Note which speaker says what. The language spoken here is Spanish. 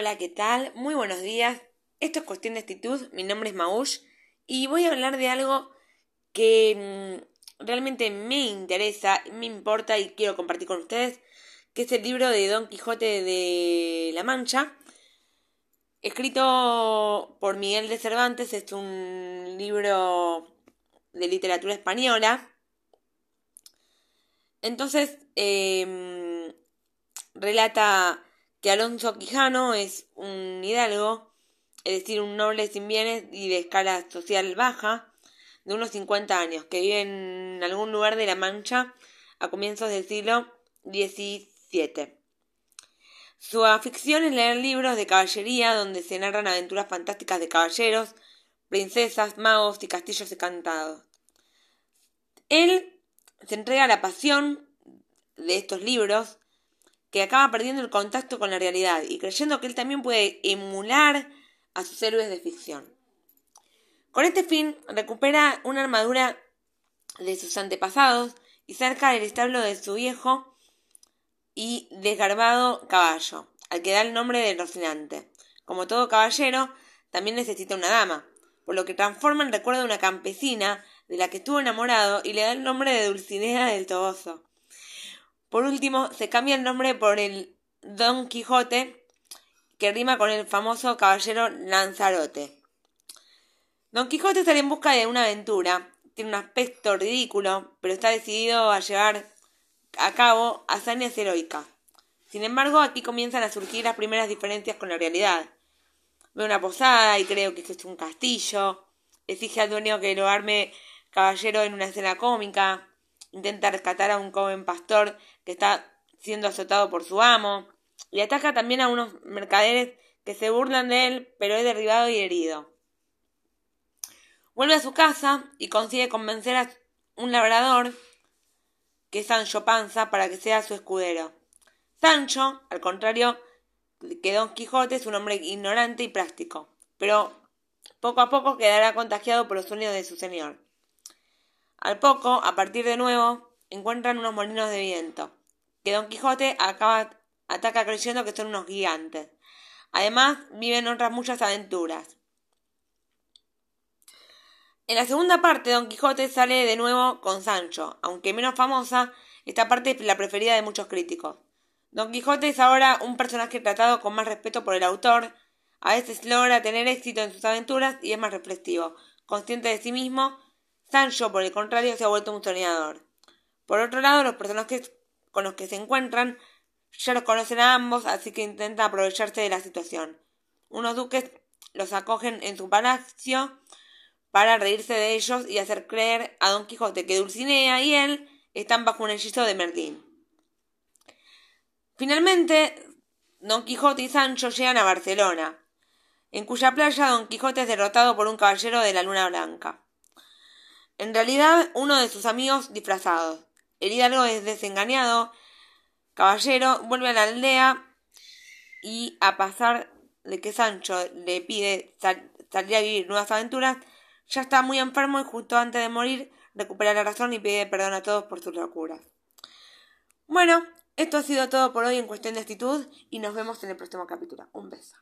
Speaker 1: Hola, ¿qué tal? Muy buenos días. Esto es Cuestión de Actitud. Mi nombre es Maush y voy a hablar de algo que mm, realmente me interesa, me importa y quiero compartir con ustedes, que es el libro de Don Quijote de la Mancha, escrito por Miguel de Cervantes. Es un libro de literatura española. Entonces, em, relata que Alonso Quijano es un hidalgo, es decir, un noble sin bienes y de escala social baja, de unos 50 años, que vive en algún lugar de La Mancha a comienzos del siglo XVII. Su afición es leer libros de caballería donde se narran aventuras fantásticas de caballeros, princesas, magos y castillos encantados. Él se entrega a la pasión de estos libros que acaba perdiendo el contacto con la realidad y creyendo que él también puede emular a sus héroes de ficción. Con este fin, recupera una armadura de sus antepasados y cerca del establo de su viejo y desgarbado caballo, al que da el nombre de Rocinante. Como todo caballero, también necesita una dama, por lo que transforma en recuerdo a una campesina de la que estuvo enamorado y le da el nombre de Dulcinea del Toboso. Por último, se cambia el nombre por el Don Quijote, que rima con el famoso caballero Lanzarote. Don Quijote sale en busca de una aventura. Tiene un aspecto ridículo, pero está decidido a llevar a cabo hazañas heroicas. Sin embargo, aquí comienzan a surgir las primeras diferencias con la realidad. Ve una posada y creo que es un castillo. Exige al dueño que lo arme caballero en una escena cómica intenta rescatar a un joven pastor que está siendo azotado por su amo, y ataca también a unos mercaderes que se burlan de él, pero es derribado y herido. Vuelve a su casa y consigue convencer a un labrador, que es Sancho Panza, para que sea su escudero. Sancho, al contrario que Don Quijote, es un hombre ignorante y práctico, pero poco a poco quedará contagiado por los sueños de su señor. Al poco, a partir de nuevo, encuentran unos molinos de viento, que Don Quijote ataca creyendo que son unos gigantes. Además, viven otras muchas aventuras. En la segunda parte, Don Quijote sale de nuevo con Sancho, aunque menos famosa, esta parte es la preferida de muchos críticos. Don Quijote es ahora un personaje tratado con más respeto por el autor, a veces logra tener éxito en sus aventuras y es más reflexivo, consciente de sí mismo Sancho, por el contrario, se ha vuelto un soñador. Por otro lado, los personajes con los que se encuentran ya los conocen a ambos, así que intenta aprovecharse de la situación. Unos duques los acogen en su palacio para reírse de ellos y hacer creer a Don Quijote que Dulcinea y él están bajo un hechizo de Merlín. Finalmente, Don Quijote y Sancho llegan a Barcelona, en cuya playa Don Quijote es derrotado por un caballero de la Luna Blanca. En realidad, uno de sus amigos disfrazados. El hidalgo es desengañado. Caballero vuelve a la aldea y a pasar de que Sancho le pide salir a vivir nuevas aventuras, ya está muy enfermo y justo antes de morir recupera la razón y pide perdón a todos por sus locuras. Bueno, esto ha sido todo por hoy en cuestión de actitud y nos vemos en el próximo capítulo. Un beso.